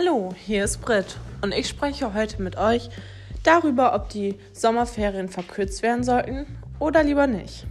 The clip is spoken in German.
Hallo, hier ist Britt und ich spreche heute mit euch darüber, ob die Sommerferien verkürzt werden sollten oder lieber nicht.